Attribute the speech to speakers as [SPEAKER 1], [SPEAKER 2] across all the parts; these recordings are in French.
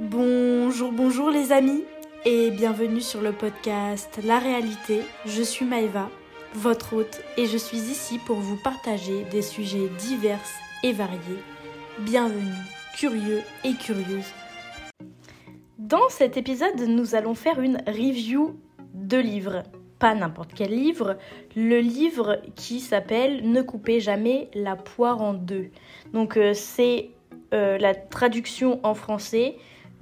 [SPEAKER 1] Bonjour, bonjour les amis et bienvenue sur le podcast La réalité. Je suis Maëva, votre hôte, et je suis ici pour vous partager des sujets divers et variés. Bienvenue, curieux et curieuses. Dans cet épisode, nous allons faire une review de livres. Pas n'importe quel livre, le livre qui s'appelle Ne coupez jamais la poire en deux. Donc euh, c'est euh, la traduction en français.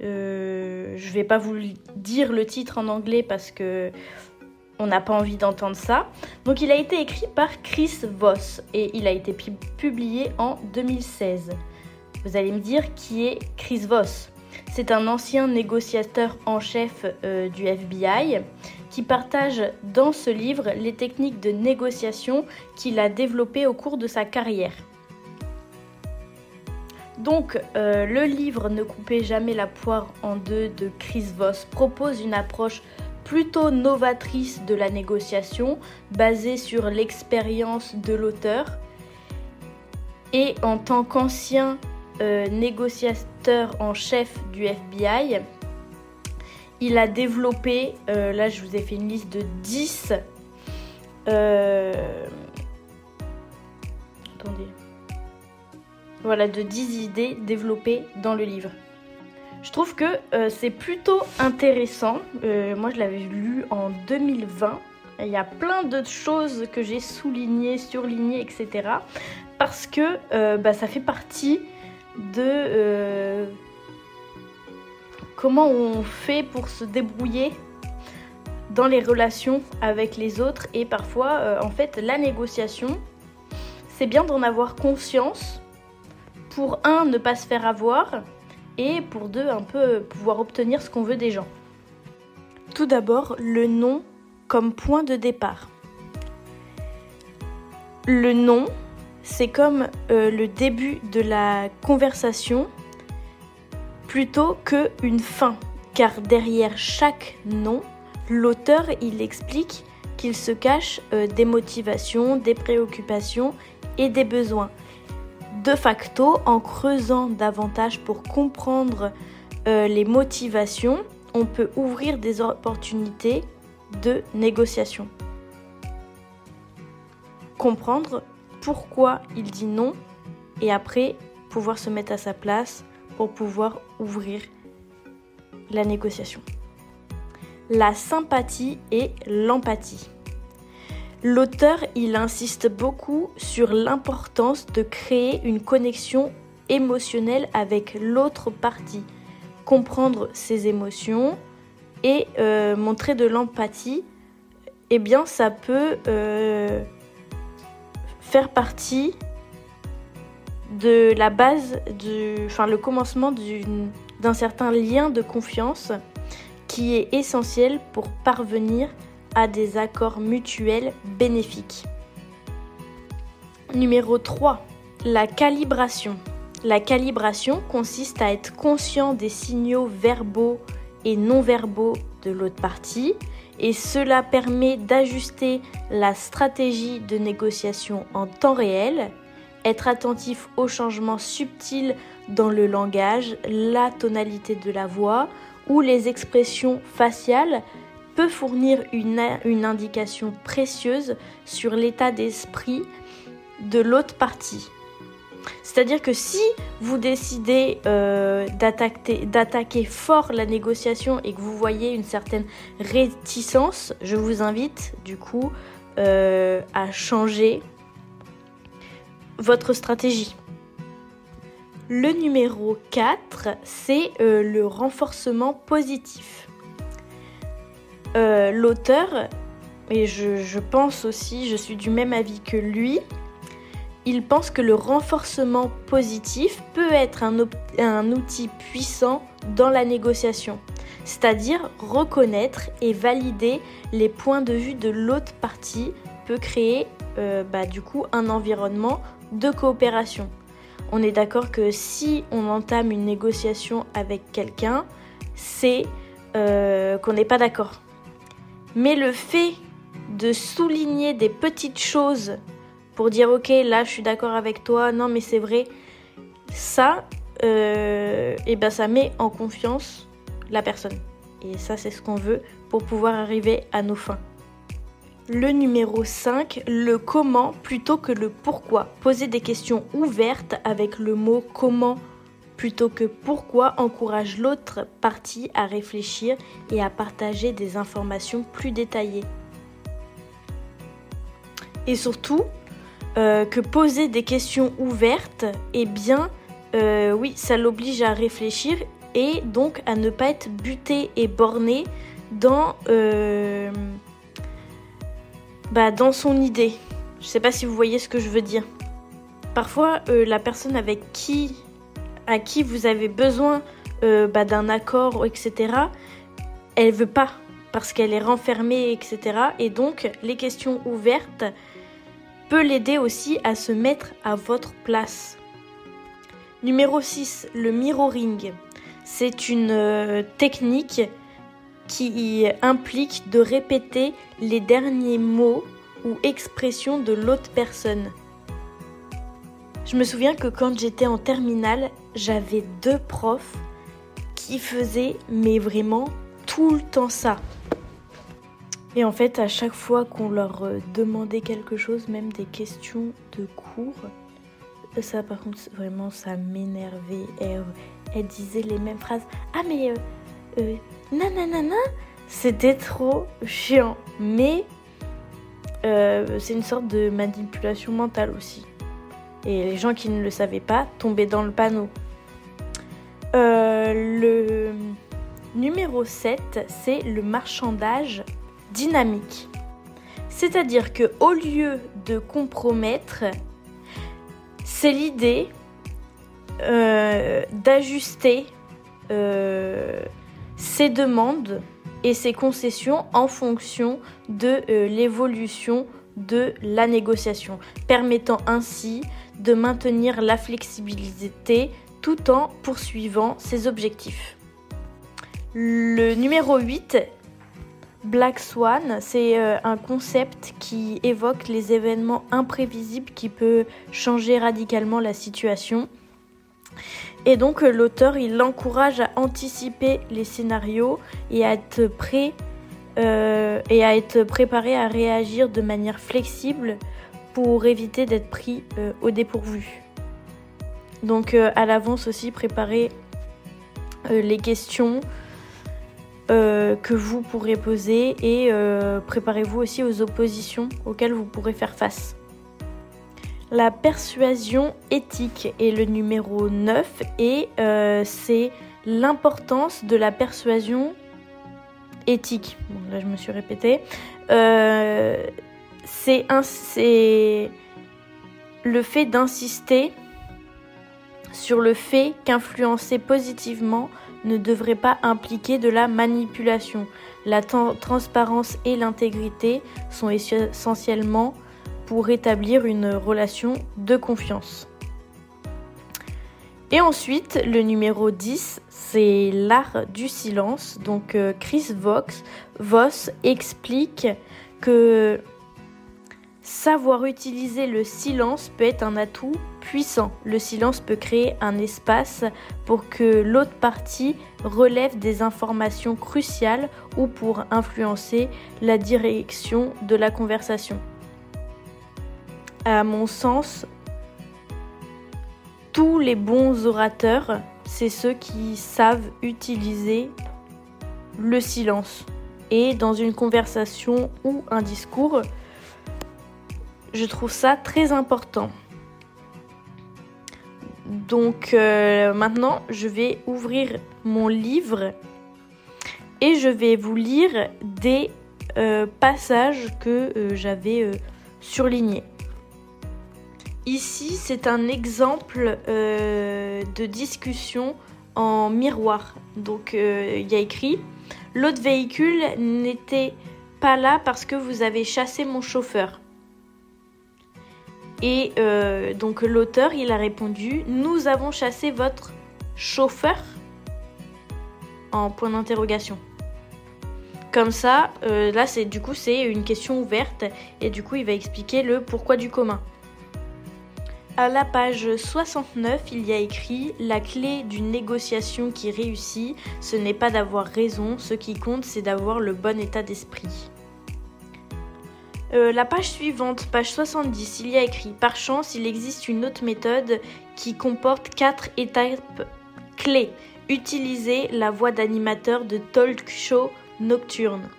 [SPEAKER 1] Euh, je vais pas vous dire le titre en anglais parce que on n'a pas envie d'entendre ça. Donc il a été écrit par Chris Voss et il a été publié en 2016. Vous allez me dire qui est Chris Voss C'est un ancien négociateur en chef euh, du FBI qui partage dans ce livre les techniques de négociation qu'il a développées au cours de sa carrière. Donc, euh, le livre Ne coupez jamais la poire en deux de Chris Voss propose une approche plutôt novatrice de la négociation, basée sur l'expérience de l'auteur. Et en tant qu'ancien euh, négociateur en chef du FBI, il a développé, euh, là je vous ai fait une liste de 10. attendez voilà, de 10 idées développées dans le livre. Je trouve que euh, c'est plutôt intéressant. Euh, moi, je l'avais lu en 2020. Il y a plein de choses que j'ai soulignées, surlignées, etc. Parce que euh, bah, ça fait partie de comment on fait pour se débrouiller dans les relations avec les autres. Et parfois, en fait, la négociation, c'est bien d'en avoir conscience pour un, ne pas se faire avoir, et pour deux, un peu pouvoir obtenir ce qu'on veut des gens. Tout d'abord, le nom comme point de départ. Le nom, c'est comme euh, le début de la conversation plutôt que une fin, car derrière chaque nom, l'auteur il explique qu'il se cache euh, des motivations, des préoccupations et des besoins de facto, en creusant davantage pour comprendre euh, les motivations, on peut ouvrir des opportunités de négociation. Comprendre pourquoi il dit non et après pouvoir se mettre à sa place pour pouvoir ouvrir la négociation. La sympathie et l'empathie. L'auteur, il insiste beaucoup sur l'importance de créer une connexion émotionnelle avec l'autre partie, comprendre ses émotions et euh, montrer de l'empathie. Eh bien, ça peut euh, faire partie de la base, du, le commencement d'un certain lien de confiance qui est essentiel pour parvenir à des accords mutuels bénéfiques. Numéro 3. La calibration. La calibration consiste à être conscient des signaux verbaux et non verbaux de l'autre partie et cela permet d'ajuster la stratégie de négociation en temps réel, être attentif aux changements subtils dans le langage, la tonalité de la voix ou les expressions faciales peut fournir une, indication précieuse sur l'état d'esprit de l'autre partie. C'est-à-dire que si vous décidez euh, d'attaquer fort la négociation et que vous voyez une certaine réticence, je vous invite du coup euh, à changer votre stratégie. Le numéro 4, c'est euh, le renforcement positif. Euh, l'auteur, et je, pense aussi, je suis du même avis que lui, il pense que le renforcement positif peut être un, outil puissant dans la négociation, c'est-à-dire reconnaître et valider les points de vue de l'autre partie peut créer euh, bah, du coup un environnement de coopération. On est d'accord que si on entame une négociation avec quelqu'un, c'est euh, qu'on n'est pas d'accord. Mais le fait de souligner des petites choses pour dire ok là je suis d'accord avec toi, non mais c'est vrai, ça euh, et ben ça met en confiance la personne. Et ça, c'est ce qu'on veut pour pouvoir arriver à nos fins. Le numéro 5, le comment plutôt que le pourquoi. Poser des questions ouvertes avec le mot comment plutôt que pourquoi encourage l'autre partie à réfléchir et à partager des informations plus détaillées. Et surtout, euh, que poser des questions ouvertes, eh bien, euh, oui, ça l'oblige à réfléchir et donc à ne pas être buté et borné dans, euh, bah, dans son idée. Je ne sais pas si vous voyez ce que je veux dire. Parfois, la personne avec qui à qui vous avez besoin euh, bah, d'un accord, etc., elle veut pas parce qu'elle est renfermée, etc. Et donc, les questions ouvertes peut l'aider aussi à se mettre à votre place. Numéro 6, le mirroring. C'est une euh, technique qui implique de répéter les derniers mots ou expressions de l'autre personne. Je me souviens que quand j'étais en terminale, j'avais deux profs qui faisaient, mais vraiment tout le temps ça. Et en fait, à chaque fois qu'on leur euh, demandait quelque chose, même des questions de cours, ça par contre, vraiment, ça m'énervait. Elle, elle, disait les mêmes phrases. Ah mais, euh, euh, nanana, c'était trop chiant. Mais euh, c'est une sorte de manipulation mentale aussi. Et les gens qui ne le savaient pas tombaient dans le panneau. Euh, le numéro 7, c'est le marchandage dynamique. C'est-à-dire que au lieu de compromettre, c'est l'idée euh, d'ajuster euh, ses demandes et ses concessions en fonction de l'évolution de la négociation, permettant ainsi de maintenir la flexibilité tout en poursuivant ses objectifs. Le numéro 8, Black Swan, c'est euh, un concept qui évoque les événements imprévisibles qui peuvent changer radicalement la situation. Et donc euh, l'auteur, il l'encourage à anticiper les scénarios et à être prêt euh, et à être préparé à réagir de manière flexible pour éviter d'être pris au dépourvu. Donc euh, à l'avance aussi, préparez euh, les questions euh, que vous pourrez poser et préparez-vous aussi aux oppositions auxquelles vous pourrez faire face. La persuasion éthique est le numéro 9 et c'est l'importance de la persuasion éthique. Bon, là je me suis répétée. C'est le fait d'insister sur le fait qu'influencer positivement ne devrait pas impliquer de la manipulation. La transparence et l'intégrité sont essentiellement pour établir une relation de confiance. Et ensuite, le numéro 10, c'est l'art du silence. Donc euh, Chris Vox, Voss explique que Savoir utiliser le silence peut être un atout puissant. Le silence peut créer un espace pour que l'autre partie relève des informations cruciales ou pour influencer la direction de la conversation. À mon sens, tous les bons orateurs, c'est ceux qui savent utiliser le silence. Et dans une conversation ou un discours, je trouve ça très important. Donc euh, maintenant, je vais ouvrir mon livre et je vais vous lire des euh, passages que euh, j'avais surlignés. Ici, c'est un exemple de discussion en miroir. Donc, il y a écrit L'autre véhicule n'était pas là parce que vous avez chassé mon chauffeur. Et euh, donc l'auteur, il a répondu Nous avons chassé votre chauffeur En point d'interrogation. Comme ça, euh, là, c'est du coup, c'est une question ouverte et du coup, il va expliquer le pourquoi du commun. À la page 69, il y a écrit La clé d'une négociation qui réussit, ce n'est pas d'avoir raison, ce qui compte, c'est d'avoir le bon état d'esprit. Euh, la page suivante, page 70, il y a écrit Par chance, il existe une autre méthode qui comporte quatre étapes clés. Utilisez la voix d'animateur de talk show nocturne.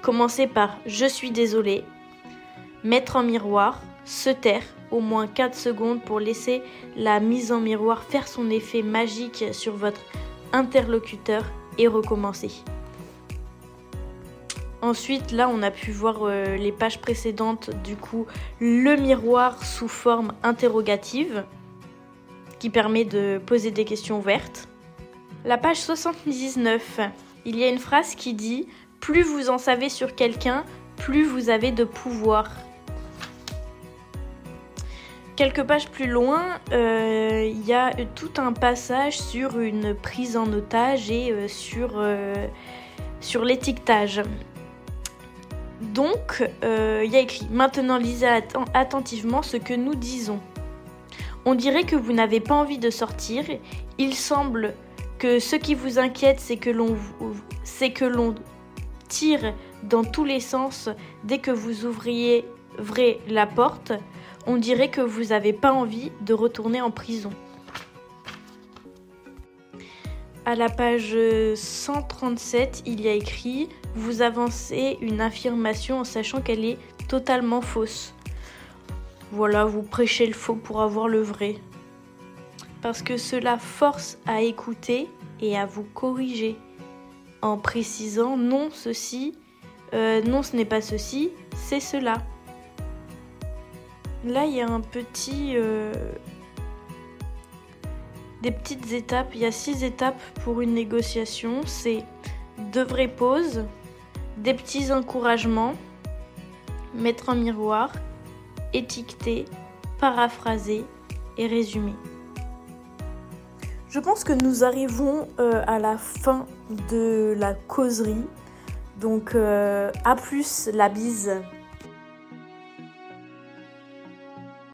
[SPEAKER 1] Commencez par Je suis désolé, mettre en miroir, se taire, au moins 4 secondes pour laisser la mise en miroir faire son effet magique sur votre interlocuteur et recommencer. Ensuite, là, on a pu voir euh, les pages précédentes, du coup, le miroir sous forme interrogative, qui permet de poser des questions ouvertes. La page 79, il y a une phrase qui dit Plus vous en savez sur quelqu'un, plus vous avez de pouvoir. Quelques pages plus loin, euh, il y a tout un passage sur une prise en otage et euh, sur, sur l'étiquetage. Donc, il y a écrit Maintenant lisez attentivement ce que nous disons. On dirait que vous n'avez pas envie de sortir. Il semble que ce qui vous inquiète, c'est que l'on c'est que l'on tire dans tous les sens dès que vous ouvriez la porte on dirait que vous n'avez pas envie de retourner en prison. À la page 137, il y a écrit Vous avancez une affirmation en sachant qu'elle est totalement fausse. Voilà, vous prêchez le faux pour avoir le vrai. Parce que cela force à écouter et à vous corriger en précisant non ceci, euh, non ce n'est pas ceci, c'est cela. Là, il y a un petit. Euh, des petites étapes. Il y a six étapes pour une négociation. C'est de vraies pauses, des petits encouragements, mettre en miroir, étiqueter, paraphraser et résumer. Je pense que nous arrivons euh, à la fin de la causerie. Donc, euh, à plus la bise.